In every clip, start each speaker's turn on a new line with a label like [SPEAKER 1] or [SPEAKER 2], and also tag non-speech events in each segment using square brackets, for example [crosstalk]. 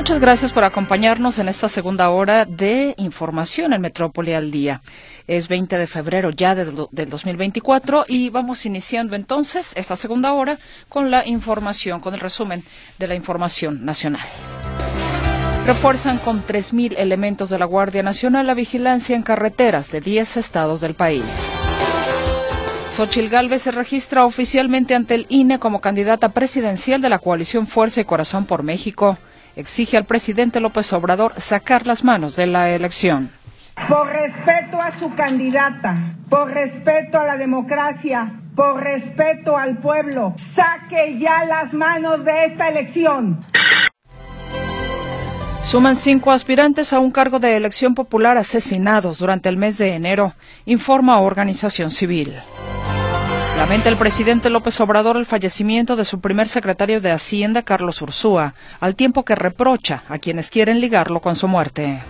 [SPEAKER 1] Muchas gracias por acompañarnos en esta segunda hora de información en Metrópoli al Día. Es 20 de febrero ya del 2024 y vamos iniciando entonces esta segunda hora con la información, con el resumen de la información nacional. Refuerzan con 3.000 elementos de la Guardia Nacional la vigilancia en carreteras de 10 estados del país. Xochil Gálvez se registra oficialmente ante el INE como candidata presidencial de la coalición Fuerza y Corazón por México exige al presidente López Obrador sacar las manos de la elección.
[SPEAKER 2] Por respeto a su candidata, por respeto a la democracia, por respeto al pueblo, saque ya las manos de esta elección.
[SPEAKER 1] Suman cinco aspirantes a un cargo de elección popular asesinados durante el mes de enero, informa Organización Civil. Lamenta el presidente López Obrador el fallecimiento de su primer secretario de Hacienda, Carlos Ursúa, al tiempo que reprocha a quienes quieren ligarlo con su muerte.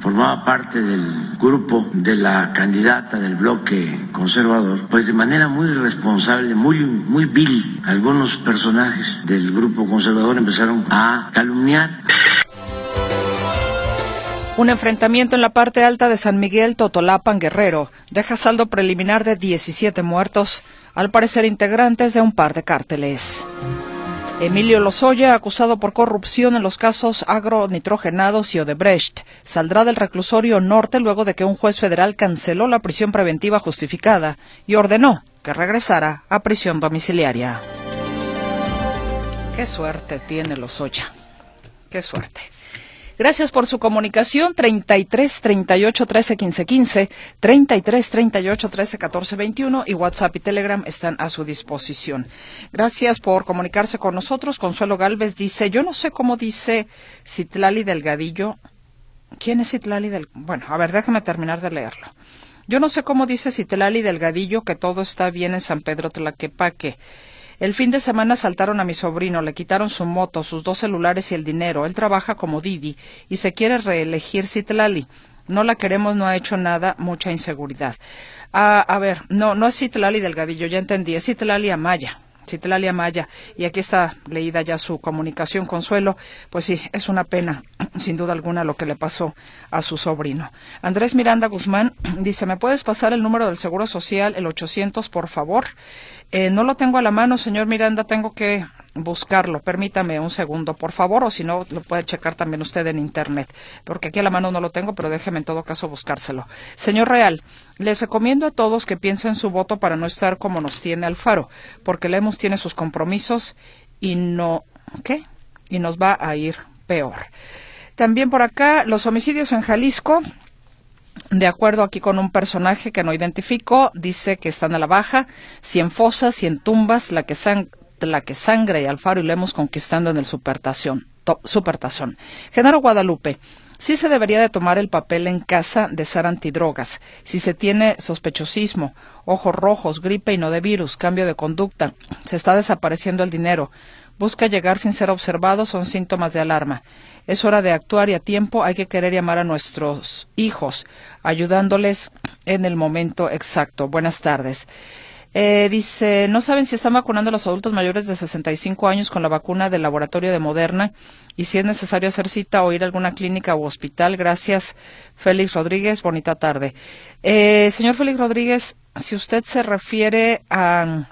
[SPEAKER 3] Formaba parte del grupo de la candidata del bloque conservador, pues de manera muy responsable, muy, muy vil, algunos personajes del grupo conservador empezaron a calumniar.
[SPEAKER 1] Un enfrentamiento en la parte alta de San Miguel Totolapan Guerrero deja saldo preliminar de 17 muertos, al parecer integrantes de un par de cárteles. Emilio Lozoya, acusado por corrupción en los casos agronitrogenados y Odebrecht, saldrá del reclusorio norte luego de que un juez federal canceló la prisión preventiva justificada y ordenó que regresara a prisión domiciliaria. Qué suerte tiene Lozoya. Qué suerte. Gracias por su comunicación. 33 38 13 15 15, 33 38 13 14 21 y WhatsApp y Telegram están a su disposición. Gracias por comunicarse con nosotros. Consuelo Galvez dice, yo no sé cómo dice Citlali Delgadillo. ¿Quién es Citlali del? Bueno, a ver, déjame terminar de leerlo. Yo no sé cómo dice Citlali Delgadillo que todo está bien en San Pedro Tlaquepaque. El fin de semana saltaron a mi sobrino, le quitaron su moto, sus dos celulares y el dinero. Él trabaja como Didi y se quiere reelegir Citlali. No la queremos, no ha hecho nada, mucha inseguridad. Ah, a ver, no, no es Citlali Delgadillo, ya entendí, es Citlali Amaya. Citlalia Maya, y aquí está leída ya su comunicación, Consuelo, pues sí, es una pena, [clears throat] sin duda alguna, lo que le pasó a su sobrino. Andrés Miranda Guzmán [clears throat] dice, ¿me puedes pasar el número del Seguro Social, el 800, por favor? Eh, no lo tengo a la mano, señor Miranda, tengo que buscarlo. Permítame un segundo, por favor, o si no, lo puede checar también usted en Internet, porque aquí a la mano no lo tengo, pero déjeme en todo caso buscárselo. Señor Real, les recomiendo a todos que piensen su voto para no estar como nos tiene Alfaro, porque Lemos tiene sus compromisos y no, ¿qué? Y nos va a ir peor. También por acá, los homicidios en Jalisco, de acuerdo aquí con un personaje que no identificó, dice que están a la baja, cien fosas, cien tumbas, la que, san, la que Sangre y Alfaro y Lemos conquistando en el supertazón. supertazón. Genaro Guadalupe, sí se debería de tomar el papel en casa de ser antidrogas. Si se tiene sospechosismo, ojos rojos, gripe y no de virus, cambio de conducta, se está desapareciendo el dinero, busca llegar sin ser observado, son síntomas de alarma. Es hora de actuar y a tiempo hay que querer llamar a nuestros hijos, ayudándoles en el momento exacto. Buenas tardes. Eh, dice, no saben si están vacunando a los adultos mayores de 65 años con la vacuna del laboratorio de Moderna y si es necesario hacer cita o ir a alguna clínica u hospital. Gracias, Félix Rodríguez. Bonita tarde. Eh, señor Félix Rodríguez, si usted se refiere a,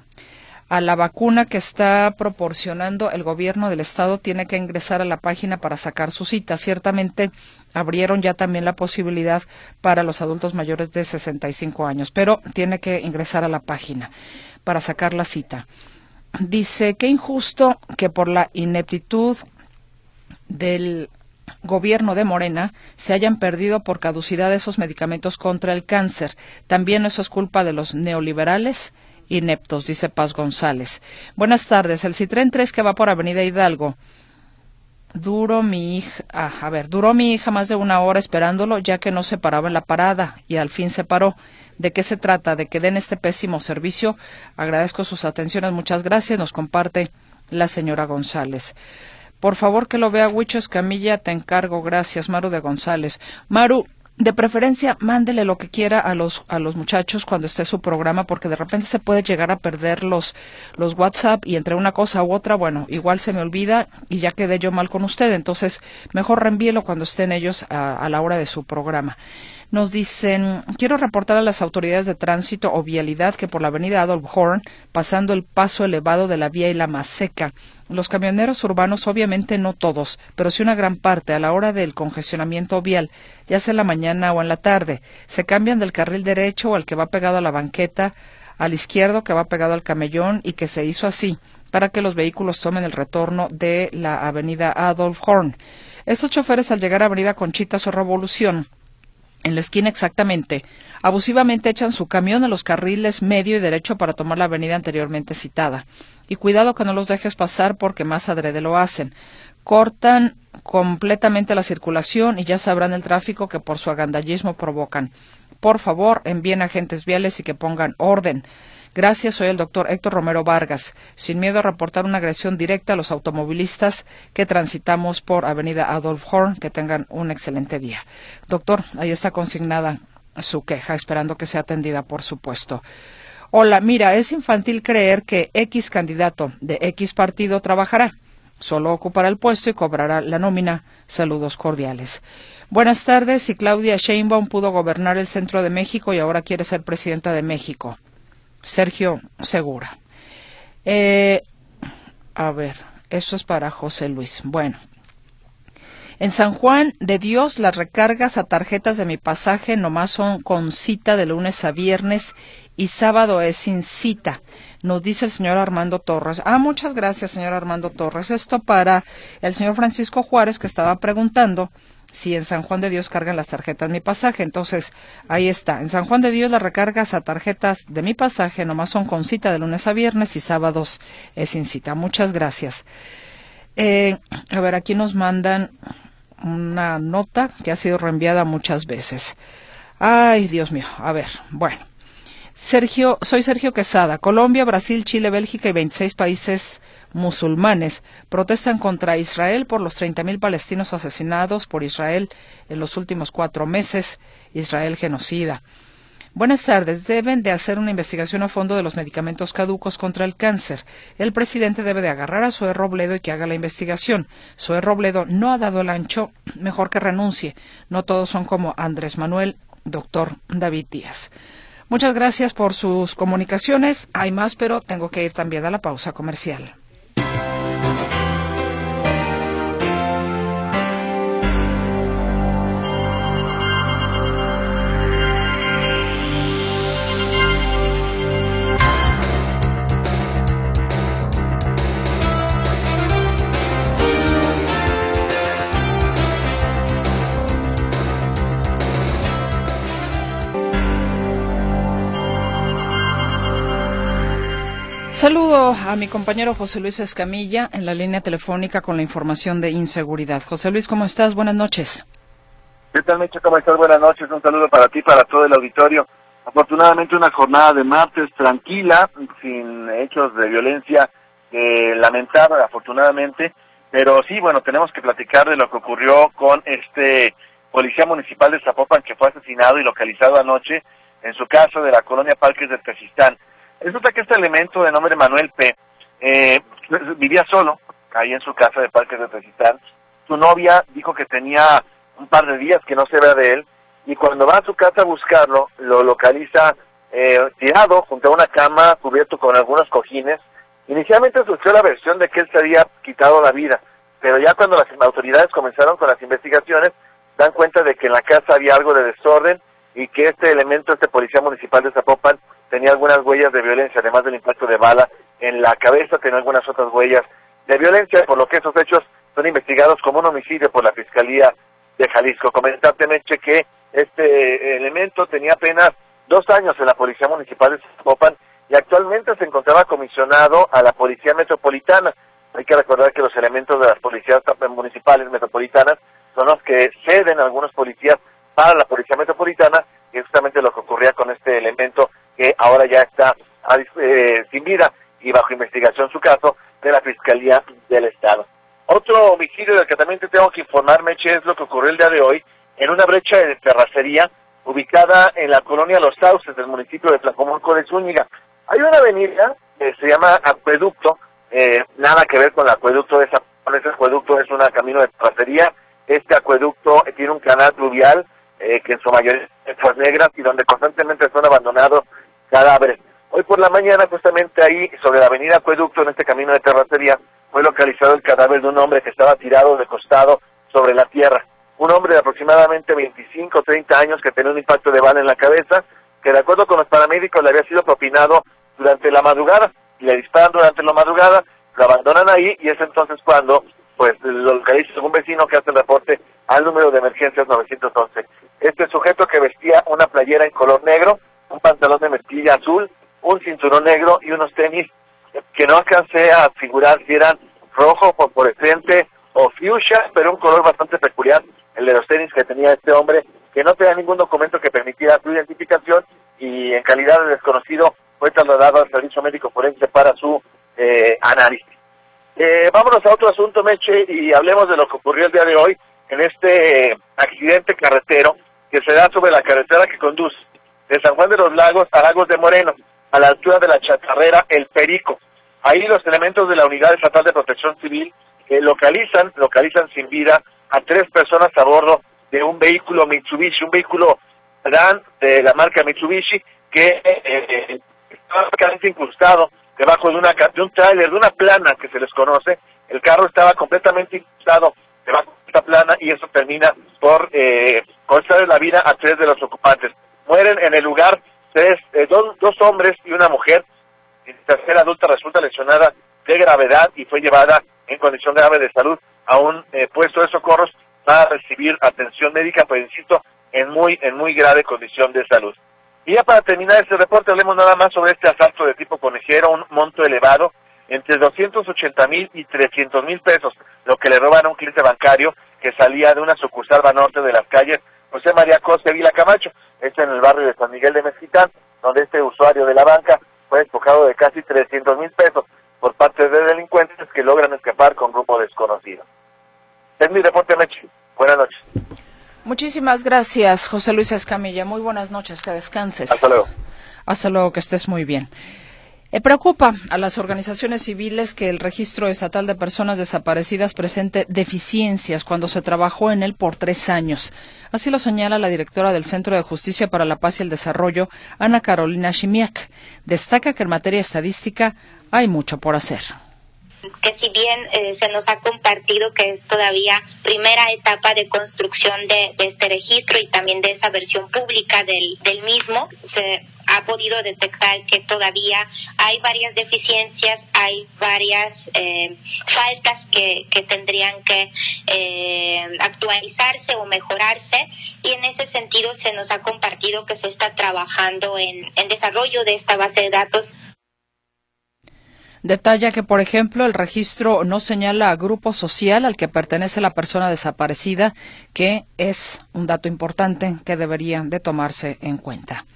[SPEAKER 1] a la vacuna que está proporcionando el gobierno del estado, tiene que ingresar a la página para sacar su cita. Ciertamente abrieron ya también la posibilidad para los adultos mayores de 65 años, pero tiene que ingresar a la página para sacar la cita. Dice que injusto que por la ineptitud del gobierno de Morena se hayan perdido por caducidad esos medicamentos contra el cáncer. También eso es culpa de los neoliberales ineptos, dice Paz González. Buenas tardes. El Citren 3 que va por Avenida Hidalgo Duro mi hija, ah, a ver, duró mi hija más de una hora esperándolo ya que no se paraba en la parada y al fin se paró. ¿De qué se trata? ¿De que den este pésimo servicio? Agradezco sus atenciones, muchas gracias. Nos comparte la señora González. Por favor que lo vea Huicho Escamilla, te encargo. Gracias, Maru de González. Maru, de preferencia mándele lo que quiera a los a los muchachos cuando esté su programa porque de repente se puede llegar a perder los los WhatsApp y entre una cosa u otra bueno igual se me olvida y ya quedé yo mal con usted. Entonces mejor reenvíelo cuando estén ellos a, a la hora de su programa nos dicen, quiero reportar a las autoridades de tránsito o vialidad que por la avenida Adolf Horn, pasando el paso elevado de la vía y la Maseca, los camioneros urbanos, obviamente no todos, pero sí una gran parte, a la hora del congestionamiento vial, ya sea en la mañana o en la tarde, se cambian del carril derecho o al que va pegado a la banqueta, al izquierdo que va pegado al camellón y que se hizo así, para que los vehículos tomen el retorno de la avenida Adolf Horn. Estos choferes al llegar a Avenida Conchitas o Revolución en la esquina exactamente, abusivamente echan su camión a los carriles medio y derecho para tomar la avenida anteriormente citada. Y cuidado que no los dejes pasar porque más adrede lo hacen. Cortan completamente la circulación y ya sabrán el tráfico que por su agandallismo provocan. Por favor, envíen agentes viales y que pongan orden. Gracias, soy el doctor Héctor Romero Vargas. Sin miedo a reportar una agresión directa a los automovilistas que transitamos por Avenida Adolf Horn. Que tengan un excelente día. Doctor, ahí está consignada su queja, esperando que sea atendida, por supuesto. Hola, mira, es infantil creer que X candidato de X partido trabajará. Solo ocupará el puesto y cobrará la nómina. Saludos cordiales. Buenas tardes. Si Claudia Sheinbaum pudo gobernar el centro de México y ahora quiere ser presidenta de México. Sergio Segura. Eh, a ver, eso es para José Luis. Bueno. En San Juan de Dios, las recargas a tarjetas de mi pasaje nomás son con cita de lunes a viernes y sábado es sin cita, nos dice el señor Armando Torres. Ah, muchas gracias, señor Armando Torres. Esto para el señor Francisco Juárez que estaba preguntando si en San Juan de Dios cargan las tarjetas mi pasaje. Entonces, ahí está. En San Juan de Dios las recargas a tarjetas de mi pasaje nomás son con cita de lunes a viernes y sábados es sin cita. Muchas gracias. Eh, a ver, aquí nos mandan una nota que ha sido reenviada muchas veces. Ay, Dios mío. A ver, bueno. Sergio, soy Sergio Quesada. Colombia, Brasil, Chile, Bélgica y 26 países musulmanes protestan contra Israel por los 30.000 palestinos asesinados por Israel en los últimos cuatro meses. Israel genocida. Buenas tardes. Deben de hacer una investigación a fondo de los medicamentos caducos contra el cáncer. El presidente debe de agarrar a Zoe Robledo y que haga la investigación. Zoe Robledo no ha dado el ancho, mejor que renuncie. No todos son como Andrés Manuel, doctor David Díaz. Muchas gracias por sus comunicaciones. Hay más, pero tengo que ir también a la pausa comercial. Saludo a mi compañero José Luis Escamilla en la línea telefónica con la información de inseguridad. José Luis, ¿cómo estás? Buenas noches.
[SPEAKER 4] ¿Qué tal, Mecho? ¿Cómo estás? Buenas noches. Un saludo para ti, para todo el auditorio. Afortunadamente una jornada de martes tranquila, sin hechos de violencia eh, lamentar, afortunadamente. Pero sí, bueno, tenemos que platicar de lo que ocurrió con este policía municipal de Zapopan que fue asesinado y localizado anoche en su casa de la colonia Parques de Tezistán. Resulta que este elemento de nombre Manuel P. Eh, vivía solo ahí en su casa de Parques de Tezistán. Su novia dijo que tenía un par de días que no se ve de él y cuando va a su casa a buscarlo, lo localiza eh, tirado junto a una cama cubierto con algunos cojines. Inicialmente surgió la versión de que él se había quitado la vida, pero ya cuando las autoridades comenzaron con las investigaciones, dan cuenta de que en la casa había algo de desorden y que este elemento, este policía municipal de Zapopan, tenía algunas huellas de violencia, además del impacto de bala en la cabeza, tenía algunas otras huellas de violencia, por lo que esos hechos son investigados como un homicidio por la Fiscalía de Jalisco. Comentarte, Meche, que este elemento tenía apenas dos años en la Policía Municipal de Zapopan y actualmente se encontraba comisionado a la Policía Metropolitana. Hay que recordar que los elementos de las policías municipales metropolitanas son los que ceden algunos policías para la Policía Metropolitana y justamente lo que ocurría con este elemento que ahora ya está eh, sin vida y bajo investigación su caso de la Fiscalía del Estado. Otro homicidio del que también te tengo que informar, Meche, es lo que ocurrió el día de hoy en una brecha de terracería ubicada en la colonia Los Sauces del municipio de Tlacomulco de Zúñiga. Hay una avenida que se llama Acueducto, eh, nada que ver con el acueducto de esa, ese acueducto es un camino de terracería. Este acueducto tiene un canal fluvial eh, que en su mayoría es negras y donde constantemente son abandonados cadáveres. Hoy por la mañana, justamente ahí, sobre la avenida Acueducto, en este camino de terracería, fue localizado el cadáver de un hombre que estaba tirado de costado sobre la tierra. Un hombre de aproximadamente 25 o 30 años que tenía un impacto de bala en la cabeza, que de acuerdo con los paramédicos le había sido propinado durante la madrugada, y le disparan durante la madrugada, lo abandonan ahí y es entonces cuando pues lo localiza un vecino que hace el reporte al número de emergencias 911. Este sujeto que vestía una playera en color negro, un pantalón de mezclilla azul, un cinturón negro y unos tenis que no alcancé a figurar si eran rojo, fosforescente o fuchsia, pero un color bastante peculiar, el de los tenis que tenía este hombre, que no tenía ningún documento que permitiera su identificación y en calidad de desconocido fue trasladado al servicio médico forense para su eh, análisis. Eh, vámonos a otro asunto, Meche, y hablemos de lo que ocurrió el día de hoy en este eh, accidente carretero que se da sobre la carretera que conduce de San Juan de los Lagos a Lagos de Moreno, a la altura de la chatarrera El Perico. Ahí los elementos de la Unidad Estatal de Protección Civil eh, localizan, localizan sin vida a tres personas a bordo de un vehículo Mitsubishi, un vehículo Dan de la marca Mitsubishi que eh, estaba prácticamente incrustado debajo de, una, de un tráiler, de una plana que se les conoce. El carro estaba completamente incrustado debajo de esta plana y eso termina por eh, costar la vida a tres de los ocupantes. Mueren en el lugar tres, eh, dos, dos hombres y una mujer. La tercera adulta resulta lesionada de gravedad y fue llevada en condición grave de salud a un eh, puesto de socorros para recibir atención médica, pero insisto, en muy, en muy grave condición de salud. Y ya para terminar este reporte, hablemos nada más sobre este asalto de tipo conejero, un monto elevado, entre 280 mil y 300 mil pesos, lo que le roban a un cliente bancario que salía de una sucursal norte de las calles José María Costa Vila Camacho, esto en el barrio de San Miguel de Mezquitán, donde este usuario de la banca fue despojado de casi 300 mil pesos por parte de delincuentes que logran escapar con grupo desconocido. Es mi reporte, Mechi. Buenas noches.
[SPEAKER 1] Muchísimas gracias, José Luis Escamilla. Muy buenas noches, que descanses.
[SPEAKER 4] Hasta luego.
[SPEAKER 1] Hasta luego, que estés muy bien. Eh, preocupa a las organizaciones civiles que el registro estatal de personas desaparecidas presente deficiencias cuando se trabajó en él por tres años. Así lo señala la directora del Centro de Justicia para la Paz y el Desarrollo, Ana Carolina Shimiak. Destaca que en materia estadística hay mucho por hacer
[SPEAKER 5] que si bien eh, se nos ha compartido que es todavía primera etapa de construcción de, este registro y también de esa versión pública del, del mismo, se ha podido detectar que todavía hay varias deficiencias, hay varias eh, faltas que, que, tendrían que eh, actualizarse o mejorarse y en ese sentido se nos ha compartido que se está trabajando en, en desarrollo de esta base de datos
[SPEAKER 1] Detalla que, por ejemplo, el registro no señala a grupo social al que pertenece la persona desaparecida, que es un dato importante que debería de tomarse en cuenta.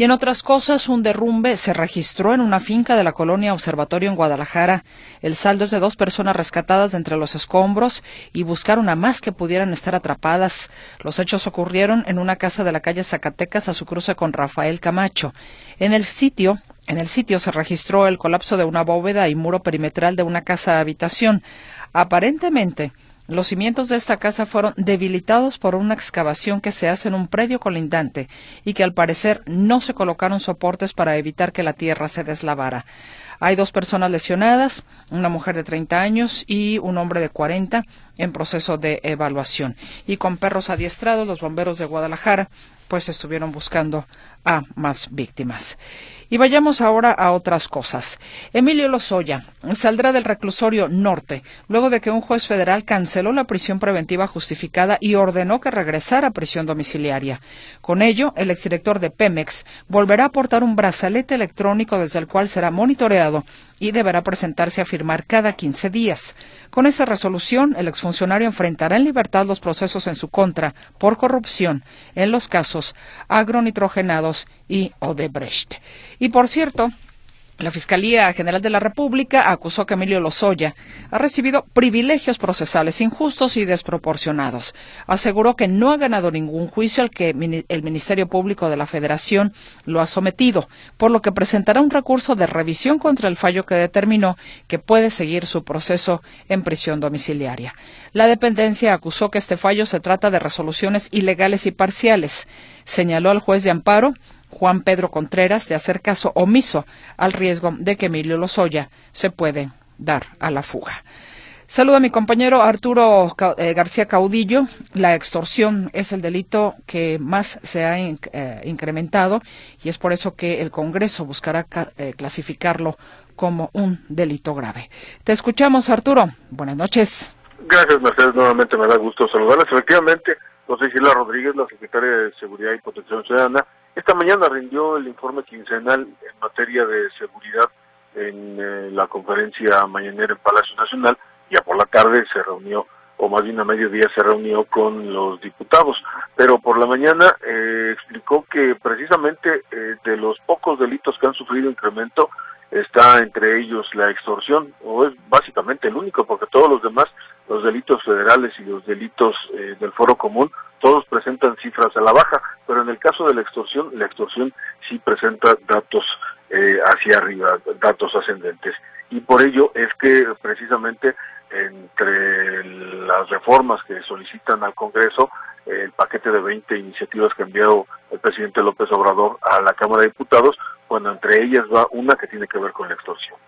[SPEAKER 1] Y en otras cosas, un derrumbe se registró en una finca de la colonia Observatorio en Guadalajara. El saldo es de dos personas rescatadas de entre los escombros y buscaron a más que pudieran estar atrapadas. Los hechos ocurrieron en una casa de la calle Zacatecas a su cruce con Rafael Camacho. En el sitio en el sitio se registró el colapso de una bóveda y muro perimetral de una casa habitación. Aparentemente, los cimientos de esta casa fueron debilitados por una excavación que se hace en un predio colindante y que al parecer no se colocaron soportes para evitar que la tierra se deslavara. Hay dos personas lesionadas, una mujer de 30 años y un hombre de 40 en proceso de evaluación. Y con perros adiestrados, los bomberos de Guadalajara pues estuvieron buscando a más víctimas. Y vayamos ahora a otras cosas. Emilio Lozoya saldrá del reclusorio norte luego de que un juez federal canceló la prisión preventiva justificada y ordenó que regresara a prisión domiciliaria. Con ello, el exdirector de Pemex volverá a aportar un brazalete electrónico desde el cual será monitoreado y deberá presentarse a firmar cada 15 días. Con esta resolución, el exfuncionario enfrentará en libertad los procesos en su contra por corrupción en los casos agronitrogenados y Odebrecht. Y por cierto, La Fiscalía General de la República acusó que Emilio Lozoya ha recibido privilegios procesales injustos y desproporcionados. Aseguró que no ha ganado ningún juicio al que el Ministerio Público de la Federación lo ha sometido, por lo que presentará un recurso de revisión contra el fallo que determinó que puede seguir su proceso en prisión domiciliaria. La dependencia acusó que este fallo se trata de resoluciones ilegales y parciales. Señaló al juez de amparo Juan Pedro Contreras de hacer caso omiso al riesgo de que Emilio Lozoya se puede dar a la fuga. Saludo a mi compañero Arturo eh, García Caudillo. La extorsión es el delito que más se ha eh, incrementado y es por eso que el Congreso buscará eh, clasificarlo como un delito grave. Te escuchamos, Arturo. Buenas noches.
[SPEAKER 6] Gracias, Mercedes. Nuevamente me da gusto saludarles. Efectivamente, José Gila Rodríguez, la secretaria de Seguridad y Protección Ciudadana, esta mañana rindió el informe quincenal en materia de seguridad en eh, la conferencia mañanera en Palacio Nacional. Ya por la tarde se reunió, o más bien a mediodía se reunió con los diputados. Pero por la mañana eh, explicó que precisamente eh, de los pocos delitos que han sufrido incremento está entre ellos la extorsión, o es básicamente el único, porque todos los demás, los delitos federales y los delitos del foro común, todos presentan cifras a la baja, pero en el caso de la extorsión, la extorsión sí presenta datos eh, hacia arriba, datos ascendentes. Y por ello es que precisamente entre las reformas que solicitan al Congreso, el paquete de 20 iniciativas que ha enviado el presidente López Obrador a la Cámara de Diputados, cuando entre ellas va una que tiene que ver con la extorsión.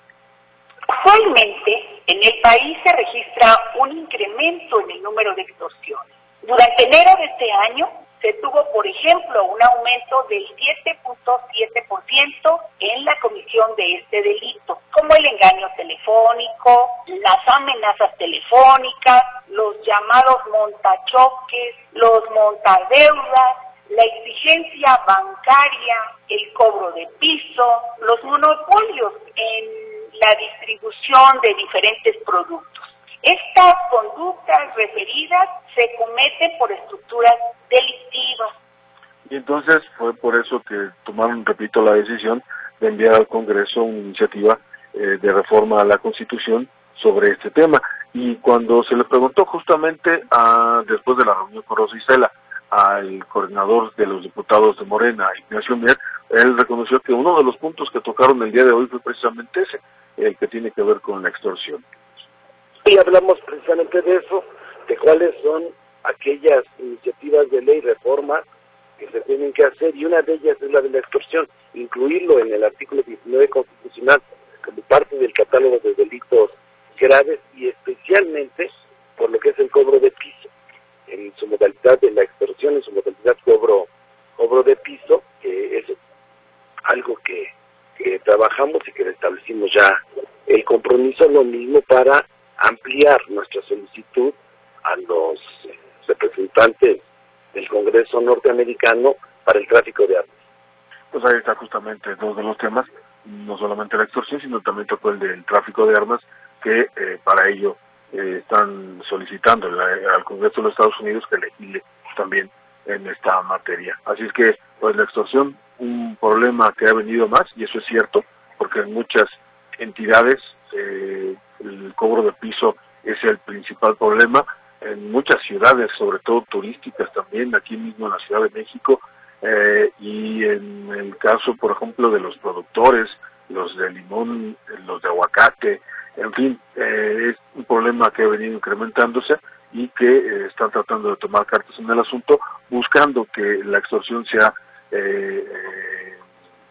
[SPEAKER 7] Actualmente, en el país se registra un incremento en el número de extorsiones durante enero de este año se tuvo, por ejemplo, un aumento del 7.7% en la comisión de este delito, como el engaño telefónico, las amenazas telefónicas, los llamados montachoques, los montadeudas, la exigencia bancaria, el cobro de piso, los monopolios en la distribución de diferentes productos. Estas conductas referidas se cometen por estructuras delictivas.
[SPEAKER 6] Y entonces fue por eso que tomaron, repito, la decisión de enviar al Congreso una iniciativa eh, de reforma a la Constitución sobre este tema. Y cuando se le preguntó justamente a, después de la reunión con Rosa al coordinador de los diputados de Morena, Ignacio Mier, él reconoció que uno de los puntos que tocaron el día de hoy fue precisamente ese, el que tiene que ver con la extorsión.
[SPEAKER 8] Y hablamos precisamente de eso, de cuáles son aquellas iniciativas de ley reforma que se tienen que hacer y una de ellas es la de la extorsión, incluirlo en el artículo 19 constitucional como parte del catálogo de delitos graves y especialmente por lo que es el cobro de piso, en su modalidad de la extorsión, en su modalidad cobro, cobro de piso, que es algo que, que trabajamos y que establecimos ya el compromiso, lo mismo para ampliar nuestra solicitud a los representantes del Congreso norteamericano para el tráfico de armas.
[SPEAKER 6] Pues ahí está justamente dos de los temas, no solamente la extorsión, sino también tocó el del tráfico de armas, que eh, para ello eh, están solicitando al Congreso de los Estados Unidos que legisle también en esta materia. Así es que, pues la extorsión, un problema que ha venido más, y eso es cierto, porque en muchas entidades eh, el cobro de piso es el principal problema. En muchas ciudades, sobre todo turísticas también, aquí mismo en la Ciudad de México, eh, y en el caso, por ejemplo, de los productores, los de limón, los de aguacate, en fin, eh, es un problema que ha venido incrementándose y que eh, están tratando de tomar cartas en el asunto, buscando que la extorsión sea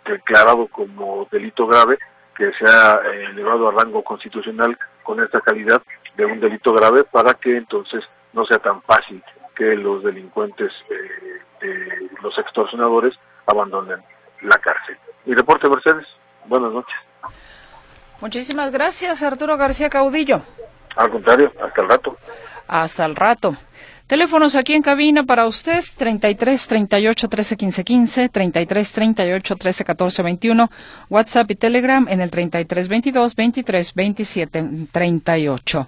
[SPEAKER 6] declarado como delito grave que se ha eh, elevado a rango constitucional con esta calidad de un delito grave para que entonces no sea tan fácil que los delincuentes, eh, los extorsionadores, abandonen la cárcel. Mi reporte, Mercedes. Buenas noches.
[SPEAKER 1] Muchísimas gracias, Arturo García Caudillo.
[SPEAKER 6] Al contrario, hasta el rato.
[SPEAKER 1] Hasta el rato. Teléfonos aquí en cabina para usted, 33 38 13 15 15, 33 38 13 14 21, WhatsApp y Telegram en el 33 22 23 27 38.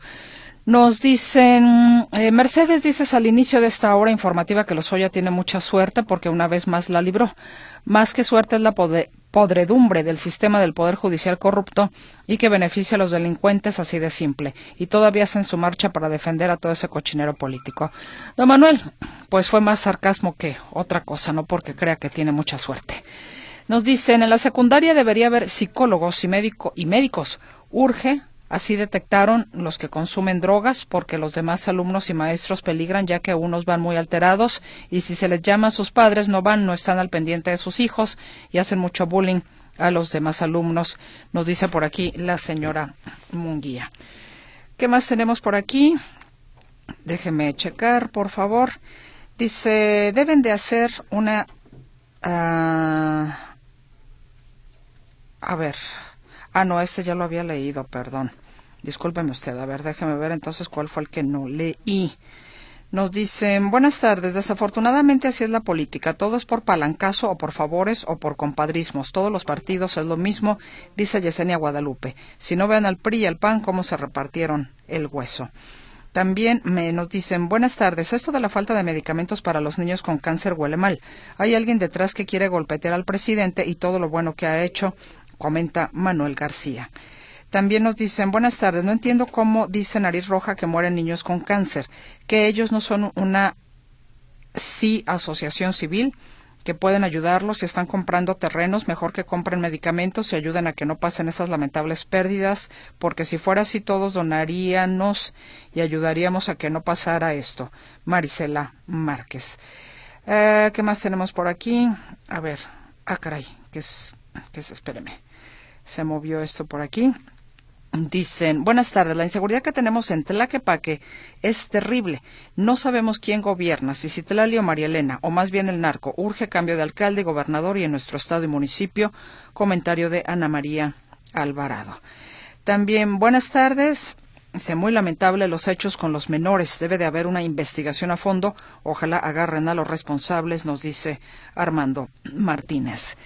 [SPEAKER 1] Nos dicen, eh, Mercedes dices al inicio de esta hora informativa que Lozoya tiene mucha suerte porque una vez más la libró. Más que suerte es la podredumbre del sistema del Poder Judicial corrupto y que beneficia a los delincuentes así de simple. Y todavía hacen su marcha para defender a todo ese cochinero político. Don Manuel, pues fue más sarcasmo que otra cosa, no porque crea que tiene mucha suerte. Nos dicen, en la secundaria debería haber psicólogos y, médico, y médicos. Urge Así detectaron los que consumen drogas porque los demás alumnos y maestros peligran ya que unos van muy alterados y si se les llama a sus padres no van, no están al pendiente de sus hijos y hacen mucho bullying a los demás alumnos, nos dice por aquí la señora Munguía. ¿Qué más tenemos por aquí? Déjeme checar, por favor. Dice, deben de hacer una... Ah, a ver. Ah, no, este ya lo había leído, perdón. Discúlpeme usted, a ver, déjeme ver entonces cuál fue el que no leí. Nos dicen, buenas tardes, desafortunadamente así es la política, todo es por palancazo o por favores o por compadrismos, todos los partidos es lo mismo, dice Yesenia Guadalupe. Si no vean al PRI y al PAN, cómo se repartieron el hueso. También nos dicen, buenas tardes, esto de la falta de medicamentos para los niños con cáncer huele mal. Hay alguien detrás que quiere golpetear al presidente y todo lo bueno que ha hecho, comenta Manuel García. También nos dicen, buenas tardes, no entiendo cómo dice Nariz Roja que mueren niños con cáncer, que ellos no son una sí asociación civil, que pueden ayudarlos si están comprando terrenos, mejor que compren medicamentos y ayuden a que no pasen esas lamentables pérdidas, porque si fuera así todos donaríamos y ayudaríamos a que no pasara esto. Marisela Márquez. Eh, ¿Qué más tenemos por aquí? A ver, ah, caray, que es, que es, espéreme. Se movió esto por aquí. Dicen, buenas tardes, la inseguridad que tenemos en Tlaquepaque es terrible. No sabemos quién gobierna, si Citlali o María Elena, o más bien el narco. Urge cambio de alcalde gobernador y en nuestro estado y municipio. Comentario de Ana María Alvarado. También, buenas tardes. Dice, muy lamentable los hechos con los menores. Debe de haber una investigación a fondo. Ojalá agarren a los responsables, nos dice Armando Martínez.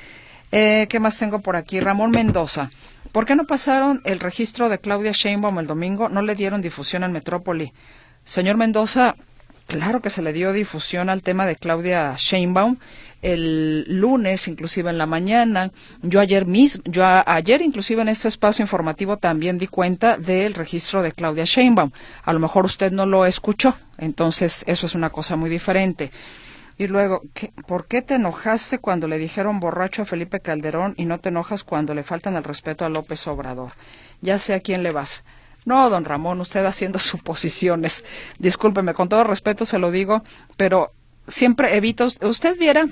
[SPEAKER 1] Eh, ¿Qué más tengo por aquí? Ramón Mendoza. ¿Por qué no pasaron el registro de Claudia Sheinbaum el domingo? No le dieron difusión en Metrópoli. Señor Mendoza, claro que se le dio difusión al tema de Claudia Sheinbaum el lunes, inclusive en la mañana. Yo ayer mismo, yo ayer inclusive en este espacio informativo también di cuenta del registro de Claudia Sheinbaum. A lo mejor usted no lo escuchó, entonces eso es una cosa muy diferente. Y luego, ¿por qué te enojaste cuando le dijeron borracho a Felipe Calderón y no te enojas cuando le faltan el respeto a López Obrador? Ya sé a quién le vas. No, don Ramón, usted haciendo [laughs] suposiciones. Discúlpeme, con todo respeto se lo digo, pero siempre evito. Usted viera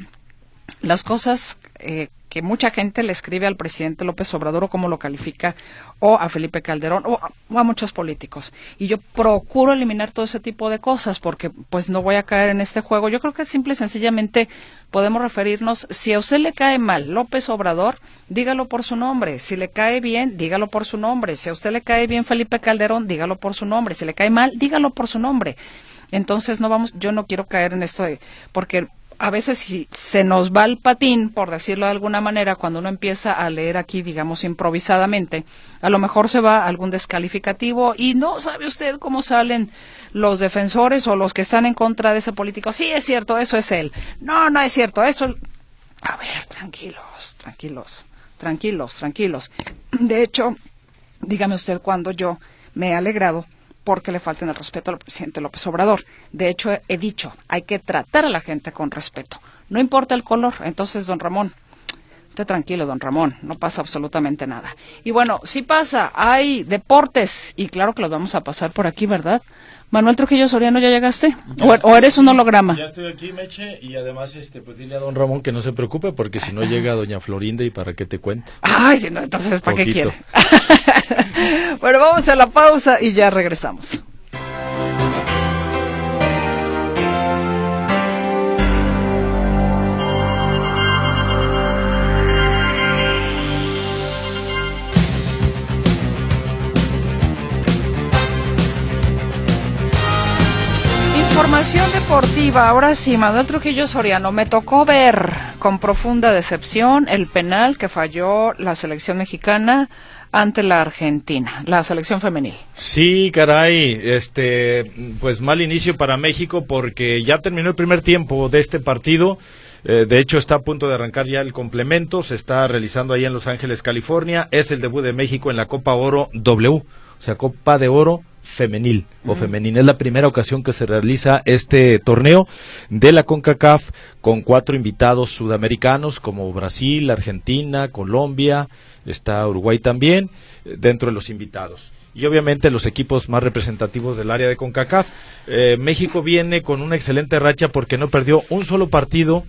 [SPEAKER 1] las cosas eh, que mucha gente le escribe al presidente López Obrador o como lo califica, o a Felipe Calderón, o a, muchos políticos. Y yo procuro eliminar todo ese tipo de cosas porque pues no voy a caer en este juego. Yo creo que simple y sencillamente podemos referirnos, si a usted le cae mal López Obrador, dígalo por su nombre. Si le cae bien, dígalo por su nombre. Si a usted le cae bien Felipe Calderón, dígalo por su nombre. Si le cae mal, dígalo por su nombre. Entonces no vamos, yo no quiero caer en esto de, porque a veces si se nos va el patín, por decirlo de alguna manera, cuando uno empieza a leer aquí, digamos, improvisadamente, a lo mejor se va algún descalificativo y no sabe usted cómo salen los defensores o los que están en contra de ese político. Sí, es cierto, eso es él. No, no es cierto, eso... A ver, tranquilos, tranquilos, tranquilos, tranquilos. De hecho, dígame usted cuando yo me he alegrado porque le falten el respeto al presidente López Obrador. De hecho, he dicho, hay que tratar a la gente con respeto. No importa el color. Entonces, don Ramón, esté tranquilo, don Ramón, no pasa absolutamente nada. Y bueno, sí pasa, hay deportes, y claro que los vamos a pasar por aquí, ¿verdad? Manuel Trujillo Soriano, ¿ya llegaste? o, eres un holograma?
[SPEAKER 9] Ya estoy aquí, Meche, y además, este, pues dile a don Ramón que no se preocupe, porque si no llega doña Florinda y para qué te cuento.
[SPEAKER 1] Ay, si no, entonces, ¿para qué quiere? [laughs] bueno, vamos a la pausa y ya regresamos. Información deportiva. Ahora sí, Manuel Trujillo Soriano. Me tocó ver con profunda decepción el penal que falló la selección mexicana ante la Argentina, la selección femenil.
[SPEAKER 9] Sí, caray, este, pues mal inicio para México porque ya terminó el primer tiempo de este partido Eh, de hecho, está a punto de arrancar ya el complemento. Se está realizando ahí en Los Ángeles, California. Es el debut de México en la Copa Oro W, o sea, Copa de Oro femenil o femenina. Es la primera ocasión que se realiza este torneo de la CONCACAF con cuatro invitados sudamericanos como Brasil, Argentina, Colombia, está Uruguay también eh, dentro de los invitados y obviamente los equipos más representativos del área de CONCACAF. Eh, México viene con una excelente racha porque no perdió un solo partido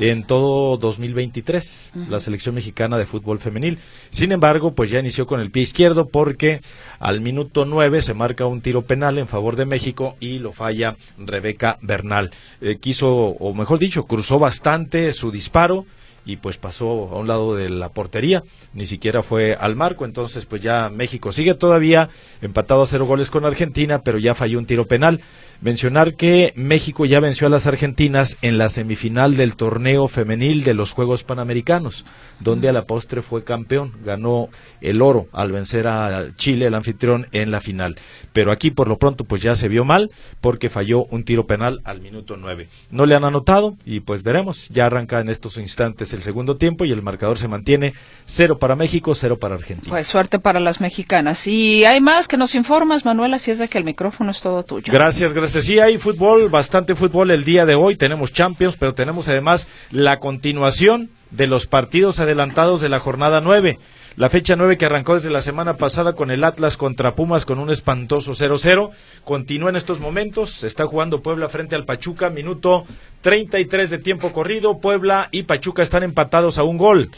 [SPEAKER 9] en todo 2023, la selección mexicana de fútbol femenil. Sin embargo, pues ya inició con el pie izquierdo porque al minuto 9 se marca un tiro penal en favor de México y lo falla Rebeca Bernal. Eh, quiso, o mejor dicho, cruzó bastante su disparo y pues pasó a un lado de la portería, ni siquiera fue al marco, entonces pues ya México sigue todavía empatado a cero goles con Argentina, pero ya falló un tiro penal. Mencionar que México ya venció a las Argentinas en la semifinal del torneo femenil de los Juegos Panamericanos, donde a la postre fue campeón, ganó el oro al vencer a Chile, el anfitrión, en la final. Pero aquí por lo pronto pues ya se vio mal porque falló un tiro penal al minuto nueve. No le han anotado y pues veremos, ya arranca en estos instantes el segundo tiempo y el marcador se mantiene cero para México, cero para Argentina.
[SPEAKER 1] Pues suerte para las mexicanas. Y hay más que nos informas, Manuela, si es de que el micrófono es todo tuyo.
[SPEAKER 9] Gracias, gracias sí hay fútbol, bastante fútbol el día de hoy. Tenemos Champions, pero tenemos además la continuación de los partidos adelantados de la jornada 9. La fecha 9 que arrancó desde la semana pasada con el Atlas contra Pumas con un espantoso 0-0. Continúa en estos momentos. Se está jugando Puebla frente al Pachuca. Minuto 33 de tiempo corrido. Puebla y Pachuca están empatados a un gol.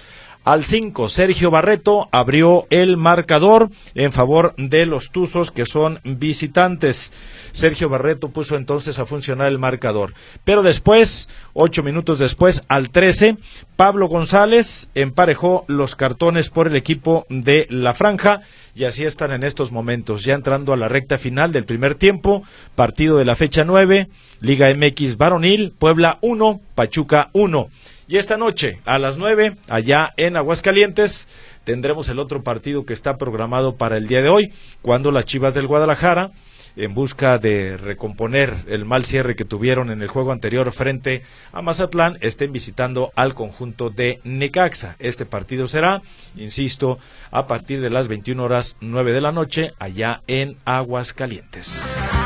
[SPEAKER 9] Al 5, Sergio Barreto abrió el marcador en favor de los Tuzos que son visitantes. Sergio Barreto puso entonces a funcionar el marcador. Pero después, ocho minutos después, al 13, Pablo González emparejó los cartones por el equipo de La Franja y así están en estos momentos, ya entrando a la recta final del primer tiempo, partido de la fecha 9, Liga MX Varonil, Puebla 1, Pachuca 1. Y esta noche, a las nueve, allá en Aguascalientes, tendremos el otro partido que está programado para el día de hoy, cuando las Chivas del Guadalajara, en busca de recomponer el mal cierre que tuvieron en el juego anterior frente a Mazatlán, estén visitando al conjunto de Necaxa. Este partido será, insisto, a partir de las 21 horas 9 de la noche, allá en Aguascalientes.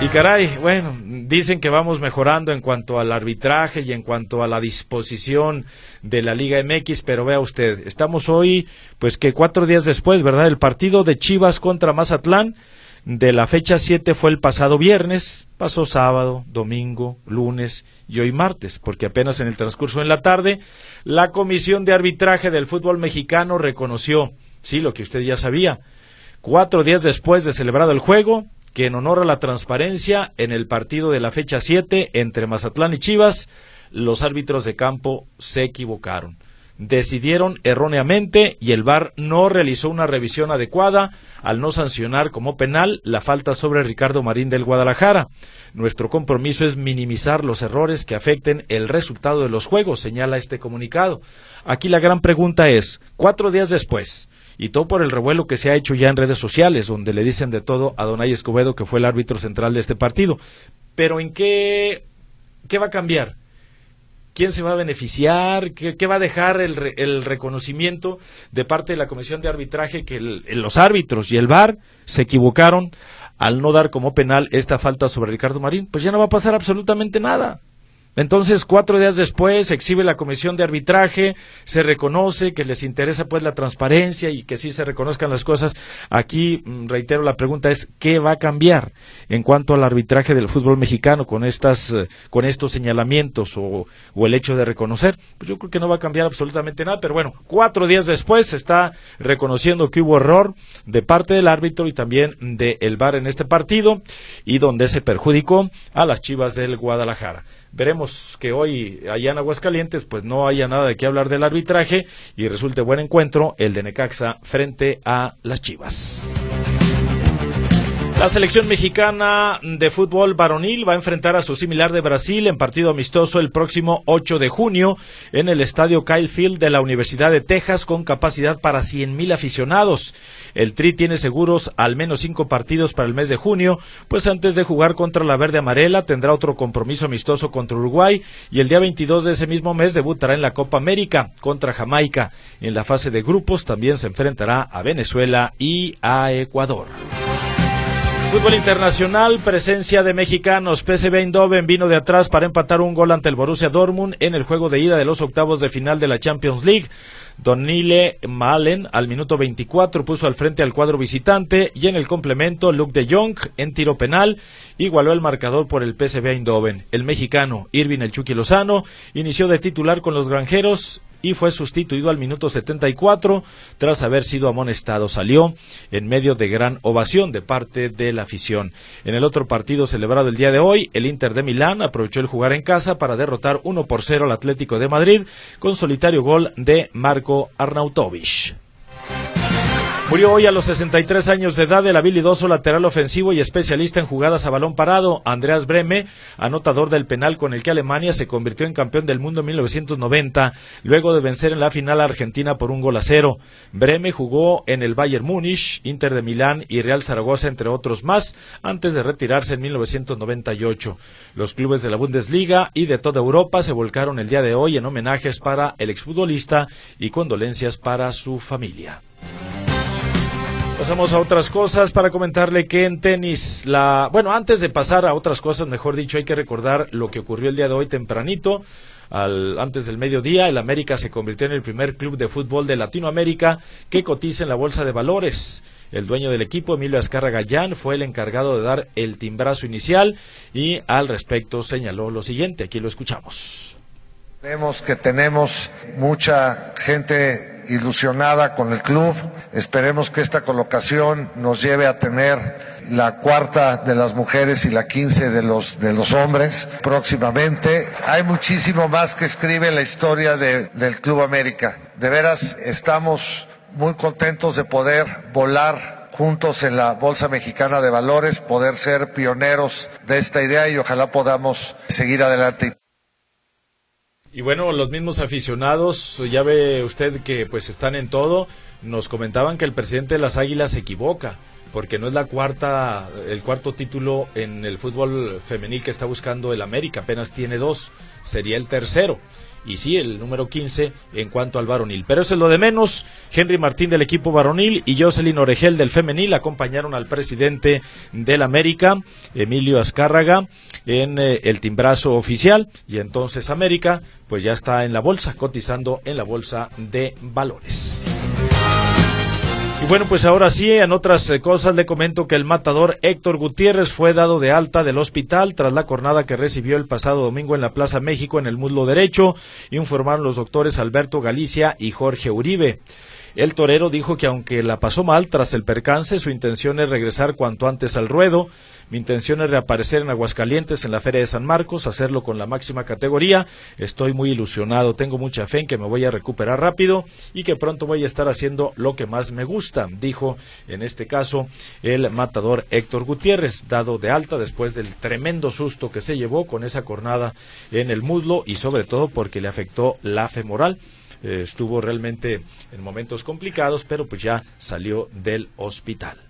[SPEAKER 9] Y caray, bueno, dicen que vamos mejorando en cuanto al arbitraje y en cuanto a la disposición de la Liga MX, pero vea usted, estamos hoy, pues que cuatro días después, ¿verdad? El partido de Chivas contra Mazatlán de la fecha 7 fue el pasado viernes, pasó sábado, domingo, lunes y hoy martes, porque apenas en el transcurso en la tarde, la Comisión de Arbitraje del Fútbol Mexicano reconoció, sí, lo que usted ya sabía, cuatro días después de celebrado el juego, que en honor a la transparencia en el partido de la fecha 7 entre Mazatlán y Chivas, los árbitros de campo se equivocaron. Decidieron erróneamente y el VAR no realizó una revisión adecuada al no sancionar como penal la falta sobre Ricardo Marín del Guadalajara. Nuestro compromiso es minimizar los errores que afecten el resultado de los juegos, señala este comunicado. Aquí la gran pregunta es, cuatro días después, y todo por el revuelo que se ha hecho ya en redes sociales, donde le dicen de todo a Donay Escobedo, que fue el árbitro central de este partido. Pero ¿en qué, qué va a cambiar? ¿Quién se va a beneficiar? ¿Qué, va a dejar el, el, reconocimiento de parte de la Comisión de Arbitraje que los árbitros y el VAR se equivocaron al no dar como penal esta falta sobre Ricardo Marín? Pues ya no va a pasar absolutamente nada. Entonces, cuatro días después, exhibe la comisión de arbitraje, se reconoce que les interesa pues la transparencia y que sí se reconozcan las cosas. Aquí, mm, reitero, la pregunta es, ¿qué va a cambiar en cuanto al arbitraje del fútbol mexicano con, estas, eh, con estos señalamientos o, o, el hecho de reconocer? Pues yo creo que no va a cambiar absolutamente nada, pero bueno, cuatro días después se está reconociendo que hubo error de parte del árbitro y también del el VAR en este partido y donde se perjudicó a las Chivas del Guadalajara. Veremos que hoy allá en Aguascalientes pues no haya nada de qué hablar del arbitraje y resulte buen encuentro el de Necaxa frente a las Chivas. La selección mexicana de fútbol varonil va a enfrentar a su similar de Brasil en partido amistoso el próximo 8 de junio en el estadio Kyle Field de la Universidad de Texas con capacidad para 100.000 aficionados. El Tri tiene seguros al menos cinco partidos para el mes de junio, pues antes de jugar contra la Verde Amarela tendrá otro compromiso amistoso contra Uruguay y el día 22 de ese mismo mes debutará en la Copa América contra Jamaica. En la fase de grupos también se enfrentará a Venezuela y a Ecuador. Fútbol internacional, presencia de mexicanos. PSV Eindhoven vino de atrás para empatar un gol ante el Borussia Dortmund en el juego de ida de los octavos de final de la Champions League. Donile Malen al minuto 24 puso al frente al cuadro visitante y en el complemento Luke de Jong en tiro penal igualó el marcador por el PSV Eindhoven. El mexicano Irving El Chucky Lozano inició de titular con los granjeros y fue sustituido al minuto 74 tras haber sido amonestado. Salió en medio de gran ovación de parte de la afición. En el otro partido celebrado el día de hoy, el Inter de Milán aprovechó el jugar en casa para derrotar 1 por 0 al Atlético de Madrid con solitario gol de Marco Arnautovic. Murió hoy a los 63 años de edad el habilidoso lateral ofensivo y especialista en jugadas a balón parado, Andreas Breme, anotador del penal con el que Alemania se convirtió en campeón del mundo en 1990, luego de vencer en la final a Argentina por un gol a cero. Breme jugó en el Bayern Múnich, Inter de Milán y Real Zaragoza, entre otros más, antes de retirarse en 1998. Los clubes de la Bundesliga y de toda Europa se volcaron el día de hoy en homenajes para el exfutbolista y condolencias para su familia. Pasamos a otras cosas para comentarle que en tenis, la, bueno, antes de pasar a otras cosas, mejor dicho, hay que recordar lo que ocurrió el día de hoy tempranito. Al, antes del mediodía, el América se convirtió en el primer club de fútbol de Latinoamérica que cotiza en la bolsa de valores. El dueño del equipo, Emilio Azcarra Gallán, fue el encargado de dar el timbrazo inicial y al respecto señaló lo siguiente. Aquí lo escuchamos.
[SPEAKER 10] Vemos que tenemos mucha gente ilusionada con el club. Esperemos que esta colocación nos lleve a tener la cuarta de las mujeres y la quince de los, de los hombres próximamente. Hay muchísimo más que escribe la historia de, del Club América. De veras, estamos muy contentos de poder volar juntos en la Bolsa Mexicana de Valores, poder ser pioneros de esta idea y ojalá podamos seguir adelante.
[SPEAKER 9] Y bueno, los mismos aficionados, ya ve usted que pues están en todo, nos comentaban que el presidente de las Águilas se equivoca, porque no es la cuarta, el cuarto título en el fútbol femenil que está buscando el América, apenas tiene dos, sería el tercero y sí, el número 15 en cuanto al varonil. Pero eso es lo de menos. Henry Martín del equipo varonil y Jocelyn Oregel del femenil acompañaron al presidente del América, Emilio Azcárraga, en eh, el timbrazo oficial. Y entonces América, pues ya está en la bolsa, cotizando en la bolsa de valores. Y bueno, pues ahora sí, en otras eh, cosas le comento que el matador Héctor Gutiérrez fue dado de alta del hospital tras la jornada que recibió el pasado domingo en la Plaza México en el muslo derecho, informaron los doctores Alberto Galicia y Jorge Uribe. El torero dijo que aunque la pasó mal tras el percance, su intención es regresar cuanto antes al ruedo. Mi intención es reaparecer en Aguascalientes en la Feria de San Marcos, hacerlo con la máxima categoría. Estoy muy ilusionado, tengo mucha fe en que me voy a recuperar rápido y que pronto voy a estar haciendo lo que más me gusta, dijo en este caso el matador Héctor Gutiérrez, dado de alta después del tremendo susto que se llevó con esa cornada en el muslo y sobre todo porque le afectó la femoral. Eh, estuvo realmente en momentos complicados, pero pues ya salió del hospital.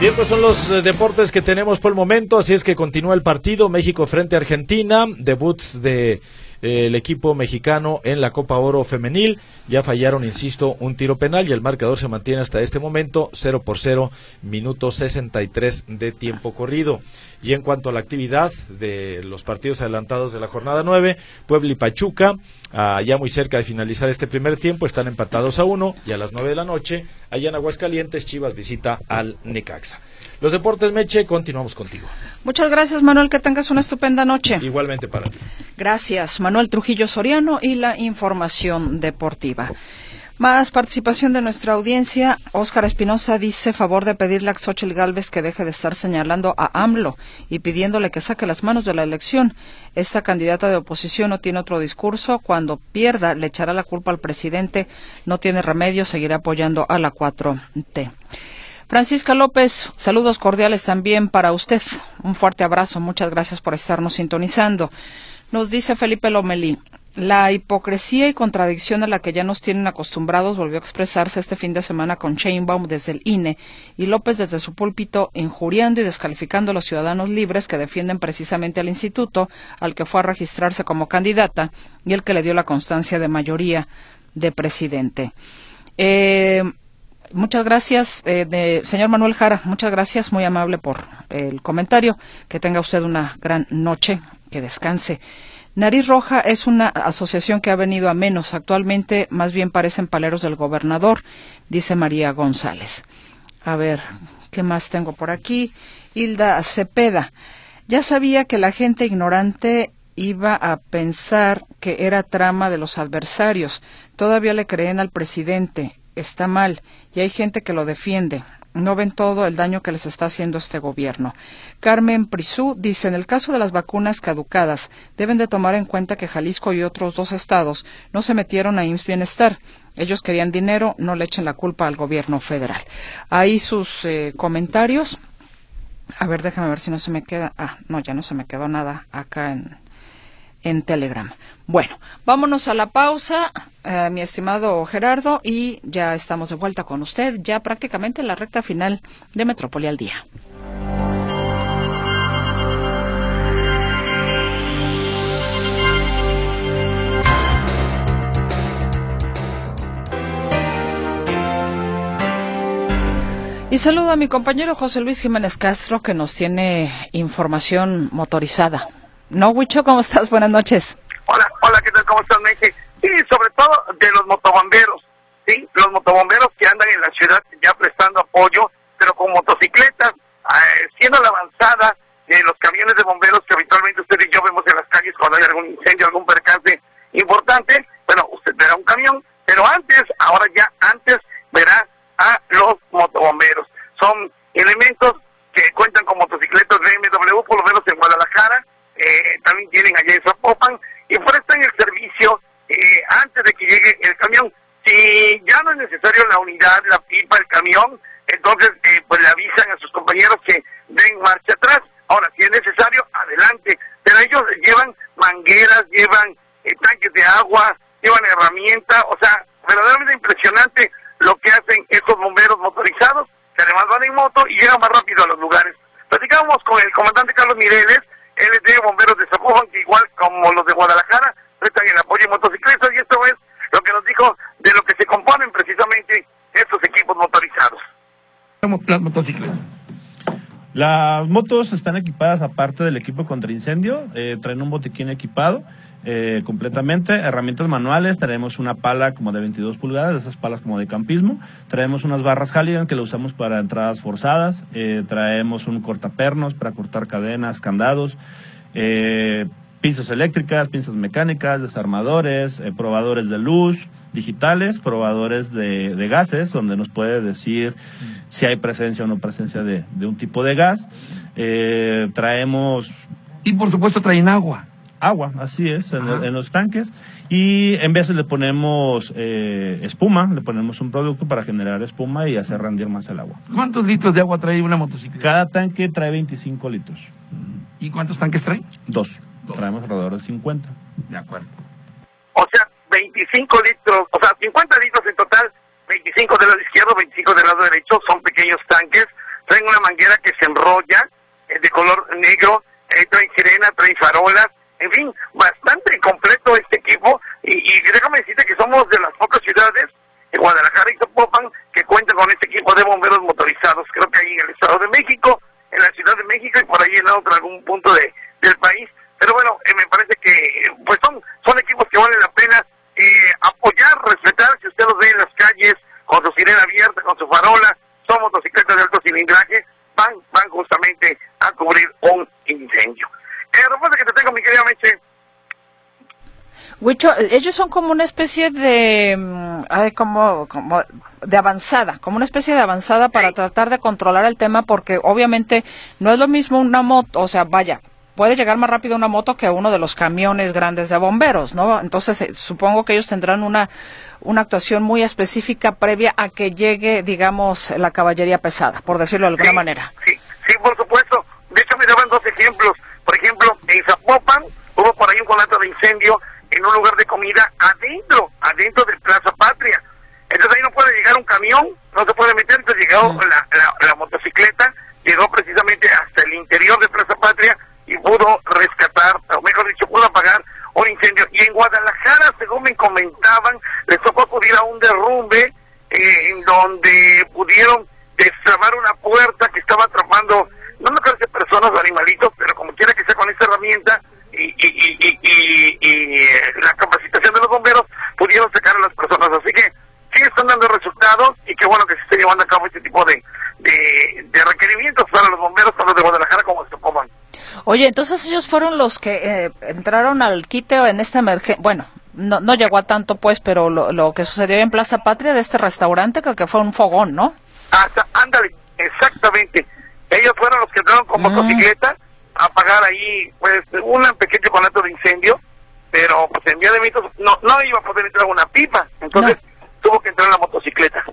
[SPEAKER 9] Bien, pues son los eh, deportes que tenemos por el momento, así es que continúa el partido México frente a Argentina, debut de el equipo mexicano en la Copa Oro Femenil. Ya fallaron, insisto, un tiro penal y el marcador se mantiene hasta este momento 0 por 0, minuto 63 de tiempo corrido. Y en cuanto a la actividad de los partidos adelantados de la jornada 9, Puebla y Pachuca, ah, ya muy cerca de finalizar este primer tiempo, están empatados a uno y a las 9 de la noche, allá en Aguascalientes, Chivas visita al Necaxa. Los deportes, Meche, continuamos contigo.
[SPEAKER 1] Muchas gracias, Manuel. Que tengas una estupenda noche.
[SPEAKER 9] Igualmente para ti.
[SPEAKER 1] Gracias, Manuel Trujillo Soriano y la información deportiva. Más participación de nuestra audiencia. Óscar Espinosa dice favor de pedirle a Xochitl Galvez que deje de estar señalando a AMLO y pidiéndole que saque las manos de la elección. Esta candidata de oposición no tiene otro discurso. Cuando pierda, le echará la culpa al presidente. No tiene remedio, seguirá apoyando a la 4T. Francisca López, saludos cordiales también para usted. Un fuerte abrazo. Muchas gracias por estarnos sintonizando. Nos dice Felipe Lomelí, la hipocresía y contradicción a la que ya nos tienen acostumbrados volvió a expresarse este fin de semana con Sheinbaum desde el INE y López desde su púlpito injuriando y descalificando a los ciudadanos libres que defienden precisamente al instituto al que fue a registrarse como candidata y el que le dio la constancia de mayoría de presidente. Eh, muchas gracias, eh, señor Manuel Jara, muchas gracias, muy amable por el comentario. Que tenga usted una gran noche, que descanse. Nariz Roja es una asociación que ha venido a menos. Actualmente más bien parecen paleros del gobernador, dice María González. A ver, ¿qué más tengo por aquí? Hilda Cepeda. Ya sabía que la gente ignorante iba a pensar que era trama de los adversarios. Todavía le creen al presidente. Está mal. Y hay gente que lo defiende no ven todo el daño que les está haciendo este gobierno. Carmen Prisú dice, en el caso de las vacunas caducadas, deben de tomar en cuenta que Jalisco y otros dos estados no se metieron a IMSS Bienestar. Ellos querían dinero, no le echen la culpa al gobierno federal. Ahí sus eh, comentarios. A ver, déjame ver si no se me queda. Ah, no, ya no se me quedó nada acá en, en Telegram. Bueno, vámonos a la pausa, eh, mi estimado Gerardo, y ya estamos de vuelta con usted, ya prácticamente en la recta final de Metrópoli al Día. Y saludo a mi compañero José Luis Jiménez Castro, que nos tiene información motorizada. ¿No, Huicho? ¿Cómo estás? Buenas noches.
[SPEAKER 11] Hola, hola, ¿qué tal? ¿Cómo estás, Meche? Sí, sobre todo de los motobomberos, ¿sí? Los motobomberos que andan en la ciudad ya prestando apoyo, pero con motocicletas, eh, siendo la avanzada de los camiones de bomberos que habitualmente usted y yo vemos en las calles cuando hay algún incendio, algún percance importante. Bueno, usted verá un camión, pero antes, ahora ya antes, verá a los motobomberos. Son elementos que cuentan con motocicletas de BMW, por lo menos en Guadalajara, eh, también tienen allá en Zapopan, y prestan el servicio eh, antes de que llegue el camión. Si ya no es necesario la unidad, la pipa, el camión, entonces eh, pues le avisan a sus compañeros que den marcha atrás. Ahora, si es necesario, adelante. Pero ellos llevan mangueras, llevan eh, tanques de agua, llevan herramientas, o sea, verdaderamente impresionante lo que hacen estos bomberos motorizados, que además van en moto y llegan más rápido a los lugares. Platicamos con el comandante Carlos Mireles, es de bomberos de Zapopan, que igual como los de Guadalajara, prestan el apoyo en motocicletas, y esto es lo que nos dijo de lo que se componen precisamente estos equipos motorizados.
[SPEAKER 12] Las motocicletas. Las motos están equipadas aparte del equipo contra incendio, eh, traen un botiquín equipado eh, completamente, herramientas manuales, traemos una pala como de 22 pulgadas, esas palas como de campismo, traemos unas barras Halligan que lo usamos para entradas forzadas, eh, traemos un cortapernos para cortar cadenas, candados, pinzas eléctricas, pinzas mecánicas, desarmadores, probadores de luz, digitales, probadores de, de, gases, donde nos puede decir si hay presencia o no presencia de, de un tipo de gas. Eh, traemos...
[SPEAKER 13] Y por supuesto traen agua.
[SPEAKER 12] Agua, así es, en, en, los tanques. Y en veces le ponemos eh, espuma, le ponemos un producto para generar espuma y hacer rendir más el agua.
[SPEAKER 13] ¿Cuántos litros de agua trae una motocicleta?
[SPEAKER 12] Cada tanque trae 25 litros.
[SPEAKER 13] ¿Y cuántos tanques trae?
[SPEAKER 12] Dos. Traemos alrededor de 50.
[SPEAKER 13] De acuerdo.
[SPEAKER 11] O sea, 25 litros, o sea, 50 litros en total, 25 del lado izquierdo, 25 del lado derecho, son pequeños tanques, traen una manguera que se enrolla, eh, de color negro, eh, traen sirena, traen farolas, en fin, bastante completo este equipo, y, y déjame decirte que somos de las pocas ciudades, de Guadalajara y Zapopan, que cuentan con este equipo de bomberos motorizados, creo que ahí en el Estado de México, en la Ciudad de México y por ahí en otro algún punto de, del país, pero bueno, eh, me parece que pues son, son equipos que valen la pena eh, apoyar, respetar, si usted los ve en las calles, con su sirena abierta, con su farola, son motocicletas de alto cilindraje, van, van justamente a cubrir un incendio. Eh, recuerda que te tengo, mi querida Meche.
[SPEAKER 1] Huicho, ellos son como una especie de, ay, como, como de avanzada, como una especie de avanzada para sí. tratar de controlar el tema, porque obviamente no es lo mismo una moto, o sea, vaya, puede llegar más rápido una moto que uno de los camiones grandes de bomberos, ¿no? Entonces, eh, supongo que ellos tendrán una, una actuación muy específica previa a que llegue, digamos, la caballería pesada, por decirlo de alguna manera.
[SPEAKER 11] Sí, sí, por supuesto. De hecho, me daban dos ejemplos. Por ejemplo, en Zapopan hubo por ahí un conato de incendio en un lugar de comida adentro, adentro de Plaza Patria. Entonces ahí no puede llegar un camión, no se puede meter, entonces llegó la, la, la motocicleta, llegó precisamente hasta el interior de Plaza Patria y pudo rescatar, o mejor dicho, pudo apagar un incendio. Y en Guadalajara, según me comentaban, les tocó acudir a un derrumbe eh, en donde pudieron destrabar una puerta que estaba atrapando, no me si personas o animalitos, pero como quiera que sea con esta herramienta y, y, eh, la capacitación de los bomberos, pudieron sacar a las personas. Así que sí están dando resultados y qué bueno que se esté llevando a cabo este tipo de, de, requerimientos para los bomberos, tanto de Guadalajara como de Zapopan.
[SPEAKER 1] Oye, entonces ellos fueron los que eh, entraron al quite en esta emergencia. Bueno, no, no llegó a tanto, pues, pero lo, lo que sucedió en Plaza Patria de este restaurante creo que fue un fogón, ¿no?
[SPEAKER 11] Hasta, ándale, exactamente. Ellos fueron los que entraron con motocicleta a apagar ahí, pues, un pequeño conato de incendio, pero pues en vía de mitos no, no iba a poder entrar una pipa, entonces tuvo que entrar la motocicleta.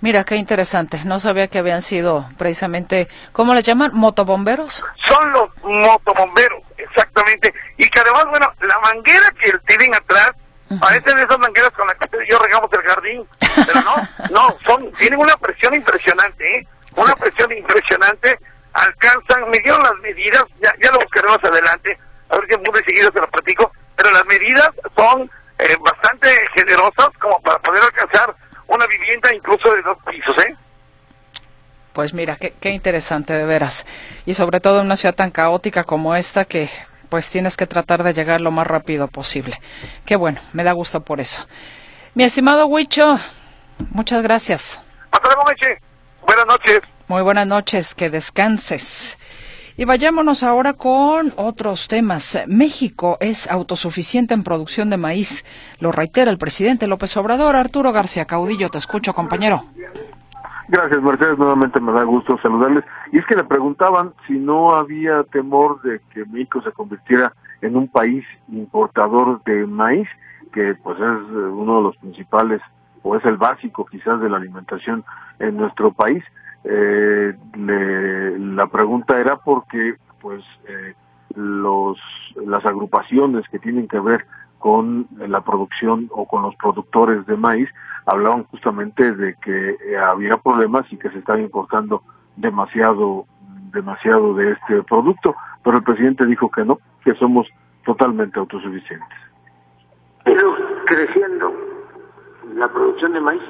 [SPEAKER 1] Mira, qué interesante. No sabía que habían sido precisamente, ¿cómo les llaman? ¿Motobomberos?
[SPEAKER 11] Son los motobomberos, exactamente. Y que además, bueno, la manguera que tienen atrás, parecen esas mangueras con las que yo regamos el jardín. Pero no, [laughs] no, son, tienen una presión impresionante, ¿eh? Una presión impresionante. Alcanzan, me dieron las medidas, ya, ya lo buscaré más adelante, a ver si muy seguido se lo platico, pero las medidas son eh, bastante generosas como para poder alcanzar una vivienda incluso de dos pisos, ¿eh?
[SPEAKER 1] Pues mira, qué, qué interesante de veras. Y sobre todo en una ciudad tan caótica como esta que pues tienes que tratar de llegar lo más rápido posible. Qué bueno, me da gusto por eso. Mi estimado Huicho, muchas gracias.
[SPEAKER 11] Hasta luego, Meche. Buenas noches.
[SPEAKER 1] Muy buenas noches, que descanses. Y vayámonos ahora con otros temas. México es autosuficiente en producción de maíz. Lo reitera el presidente López Obrador. Arturo García Caudillo, te escucho, compañero.
[SPEAKER 6] Gracias, Mercedes. Nuevamente me da gusto saludarles. Y es que le preguntaban si no había temor de que México se convirtiera en un país importador de maíz, que pues es eh, uno de los principales, o es el básico quizás de la alimentación en nuestro país. Eh, le- la pregunta era porque pues eh, los las agrupaciones que tienen que ver con la producción o con los productores de maíz hablaban justamente de que eh, había problemas y que se estaba importando demasiado demasiado de este producto, pero el presidente dijo que no, que somos totalmente autosuficientes.
[SPEAKER 8] pero creciendo la producción de maíz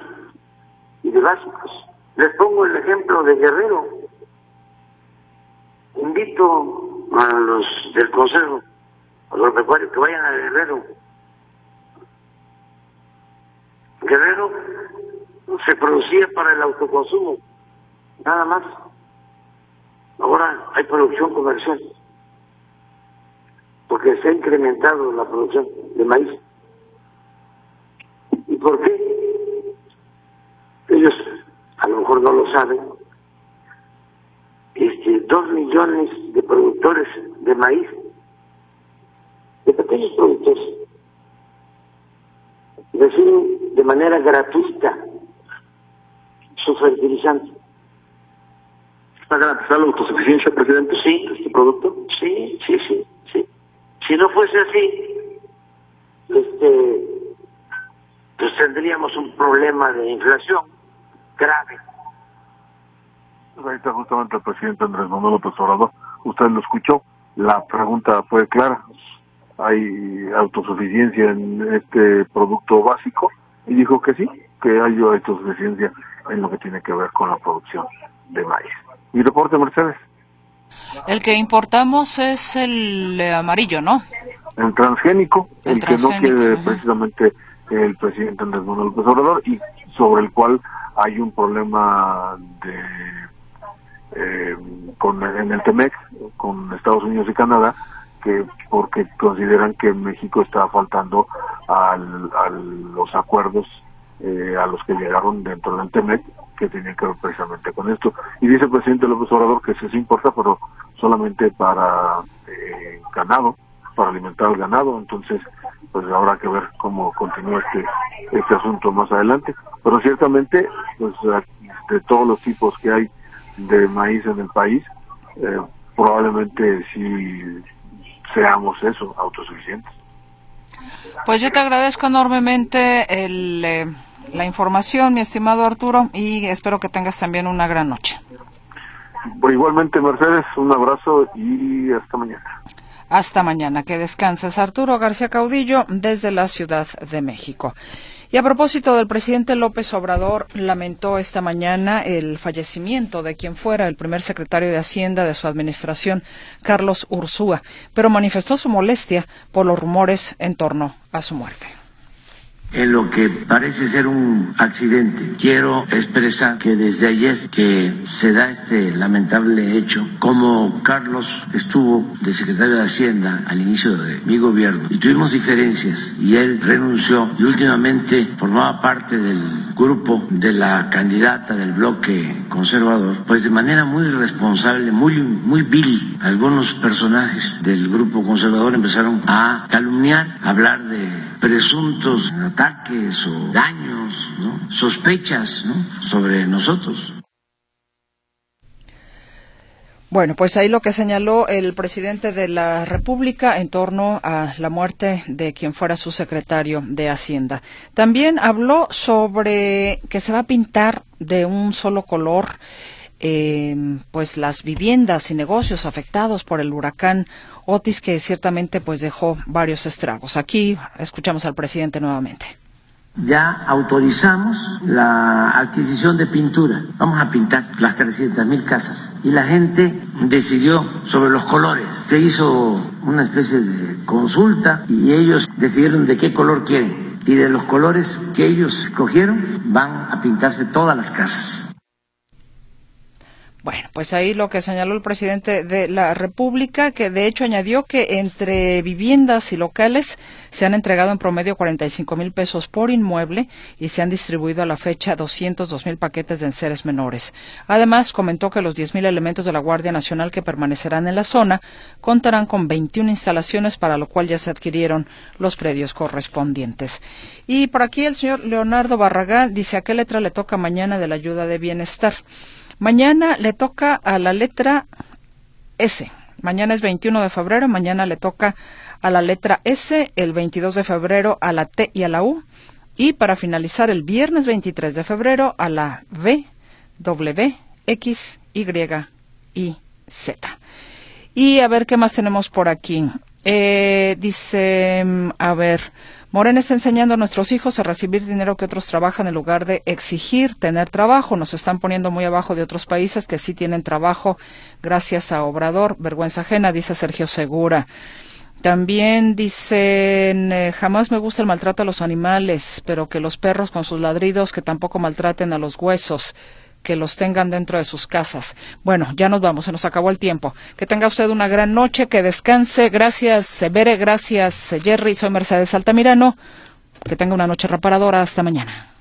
[SPEAKER 8] y de básicos. Les pongo el ejemplo de Guerrero. Invito a los del Consejo Agropecuario que vayan a Guerrero. Guerrero se producía para el autoconsumo, nada más. Ahora hay producción comercial, porque se ha incrementado la producción de maíz. ¿Y por qué? Ellos a lo mejor no lo saben. Este, dos millones de productores de maíz, de pequeños productores, reciben de manera gratuita su fertilizante.
[SPEAKER 6] ¿Está garantizada la autosuficiencia, presidente?
[SPEAKER 8] Sí, este producto. Sí, sí, sí, sí. Si no fuese así, este, pues tendríamos un problema de inflación grave.
[SPEAKER 6] Pues ahí está justamente el presidente Andrés Manuel López Obrador. Usted lo escuchó. La pregunta fue clara. ¿Hay autosuficiencia en este producto básico? Y dijo que sí, que hay autosuficiencia en lo que tiene que ver con la producción de maíz. Y reporte, Mercedes.
[SPEAKER 1] El que importamos es el eh, amarillo, ¿no?
[SPEAKER 6] El transgénico, el,
[SPEAKER 1] El
[SPEAKER 6] que no quiere precisamente el presidente Andrés Manuel López Obrador y sobre el cual hay un problema de eh, con en el TEMEC con Estados Unidos y Canadá que porque consideran que México está faltando al, a los acuerdos eh, a los que llegaron dentro del TEMEC que tenían que ver precisamente con esto y dice el presidente López Obrador que sí importa pero solamente para eh, ganado, para alimentar al ganado, entonces pues habrá que ver cómo continúa este, este asunto más adelante. Pero ciertamente, pues de todos los tipos que hay de maíz en el país, eh, probablemente sí seamos eso, autosuficientes.
[SPEAKER 1] Pues yo te agradezco enormemente el, eh, la información, mi estimado Arturo, y espero que tengas también una gran noche.
[SPEAKER 6] Igualmente, Mercedes, un abrazo y hasta mañana.
[SPEAKER 1] Hasta mañana. Que descanses. Arturo García Caudillo desde la Ciudad de México. Y a propósito del presidente López Obrador, lamentó esta mañana el fallecimiento de quien fuera el primer secretario de Hacienda de su administración, Carlos Ursúa, pero manifestó su molestia por los rumores en torno a su muerte
[SPEAKER 3] en lo que parece ser un accidente. Quiero expresar que desde ayer que se da este lamentable hecho, como Carlos estuvo de secretario de Hacienda al inicio de mi gobierno y tuvimos diferencias y él renunció y últimamente formaba parte del grupo de la candidata del bloque conservador, pues de manera muy responsable, muy, muy vil, algunos personajes del grupo conservador empezaron a calumniar, a hablar de presuntos ataques o daños, sospechas sobre nosotros.
[SPEAKER 1] Bueno, pues ahí lo que señaló el presidente de la República en torno a la muerte de quien fuera su secretario de Hacienda. También habló sobre que se va a pintar de un solo color eh, pues las viviendas y negocios afectados por el huracán Otis que ciertamente pues dejó varios estragos. Aquí escuchamos al presidente nuevamente.
[SPEAKER 3] Ya autorizamos la adquisición de pintura. Vamos a pintar las 300 mil casas. Y la gente decidió sobre los colores. Se hizo una especie de consulta y ellos decidieron de qué color quieren. Y de los colores que ellos escogieron van a pintarse todas las casas.
[SPEAKER 1] Bueno, pues ahí lo que señaló el presidente de la República, que de hecho añadió que entre viviendas y locales se han entregado en promedio 45 mil pesos por inmueble y se han distribuido a la fecha 202 mil paquetes de enseres menores. Además, comentó que los 10 mil elementos de la Guardia Nacional que permanecerán en la zona contarán con 21 instalaciones, para lo cual ya se adquirieron los predios correspondientes. Y por aquí el señor Leonardo Barragán dice a qué letra le toca mañana de la ayuda de bienestar. Mañana le toca a la letra S. Mañana es 21 de febrero, mañana le toca a la letra S, el 22 de febrero a la T y a la U, y para finalizar el viernes 23 de febrero a la V, W, X, Y y Z. Y a ver qué más tenemos por aquí. Eh, dice, mm, a ver, Morena está enseñando a nuestros hijos a recibir dinero que otros trabajan en lugar de exigir tener trabajo. Nos están poniendo muy abajo de otros países que sí tienen trabajo gracias a Obrador. Vergüenza ajena, dice Sergio Segura. También dicen, eh, jamás me gusta el maltrato a los animales, pero que los perros con sus ladridos que tampoco maltraten a los huesos que los tengan dentro de sus casas. Bueno, ya nos vamos, se nos acabó el tiempo. Que tenga usted una gran noche, que descanse. Gracias, Severe, gracias, Jerry. Soy Mercedes Altamirano. Que tenga una noche reparadora. Hasta mañana.